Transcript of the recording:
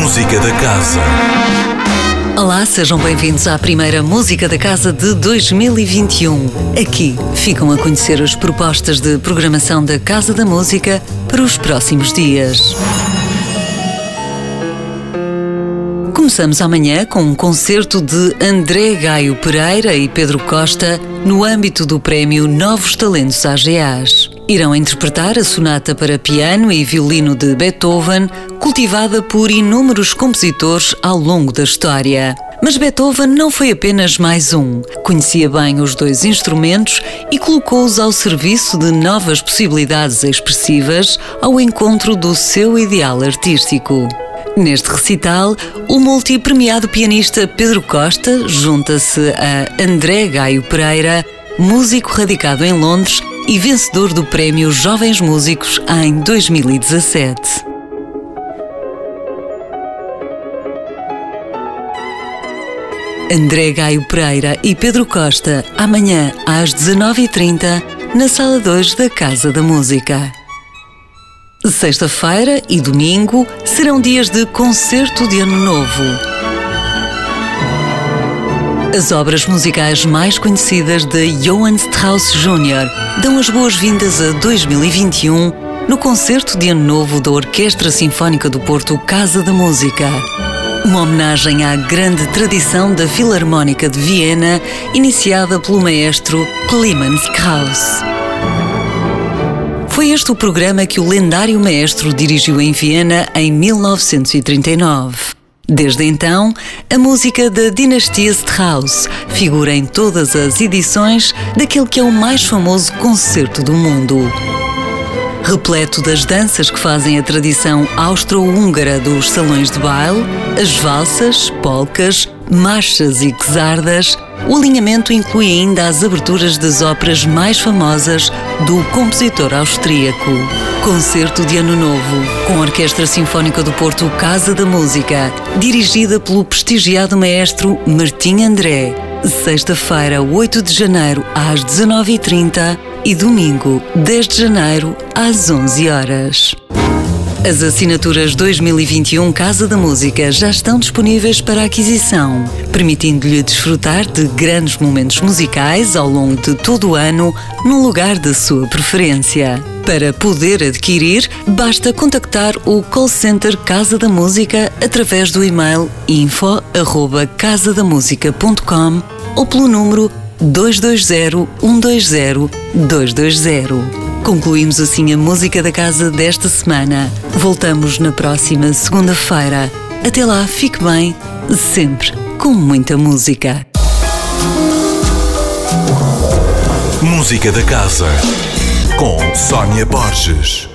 Música da Casa. Olá, sejam bem-vindos à primeira Música da Casa de 2021. Aqui ficam a conhecer as propostas de programação da Casa da Música para os próximos dias. Começamos amanhã com um concerto de André Gaio Pereira e Pedro Costa no âmbito do prémio Novos Talentos AGAs. Irão interpretar a sonata para piano e violino de Beethoven, cultivada por inúmeros compositores ao longo da história. Mas Beethoven não foi apenas mais um. Conhecia bem os dois instrumentos e colocou-os ao serviço de novas possibilidades expressivas ao encontro do seu ideal artístico. Neste recital, o multipremiado pianista Pedro Costa junta-se a André Gaio Pereira, músico radicado em Londres e vencedor do Prémio Jovens Músicos em 2017. André Gaio Pereira e Pedro Costa, amanhã às 19h30, na Sala 2 da Casa da Música. Sexta-feira e domingo serão dias de concerto de Ano Novo. As obras musicais mais conhecidas de Johann Strauss Jr. dão as boas-vindas a 2021 no concerto de Ano Novo da Orquestra Sinfónica do Porto Casa da Música. Uma homenagem à grande tradição da Filarmónica de Viena, iniciada pelo maestro Clemens Krauss. Foi este o programa que o lendário maestro dirigiu em Viena em 1939. Desde então, a música da dinastia Strauss figura em todas as edições daquele que é o mais famoso concerto do mundo. Repleto das danças que fazem a tradição austro-húngara dos salões de baile, as valsas, polcas, marchas e quesardas, o alinhamento inclui ainda as aberturas das óperas mais famosas do compositor austríaco. Concerto de Ano Novo, com a Orquestra Sinfónica do Porto Casa da Música, dirigida pelo prestigiado maestro Martim André. Sexta-feira, 8 de janeiro, às 19h30 e domingo, 10 de janeiro, às 11 horas. As assinaturas 2021 Casa da Música já estão disponíveis para aquisição, permitindo-lhe desfrutar de grandes momentos musicais ao longo de todo o ano, no lugar da sua preferência. Para poder adquirir, basta contactar o call center Casa da Música através do e-mail info@casadamusica.com ou pelo número 220 120 220. Concluímos assim a música da casa desta semana. Voltamos na próxima segunda-feira. Até lá, fique bem, sempre com muita música. Música da Casa com Sónia Borges.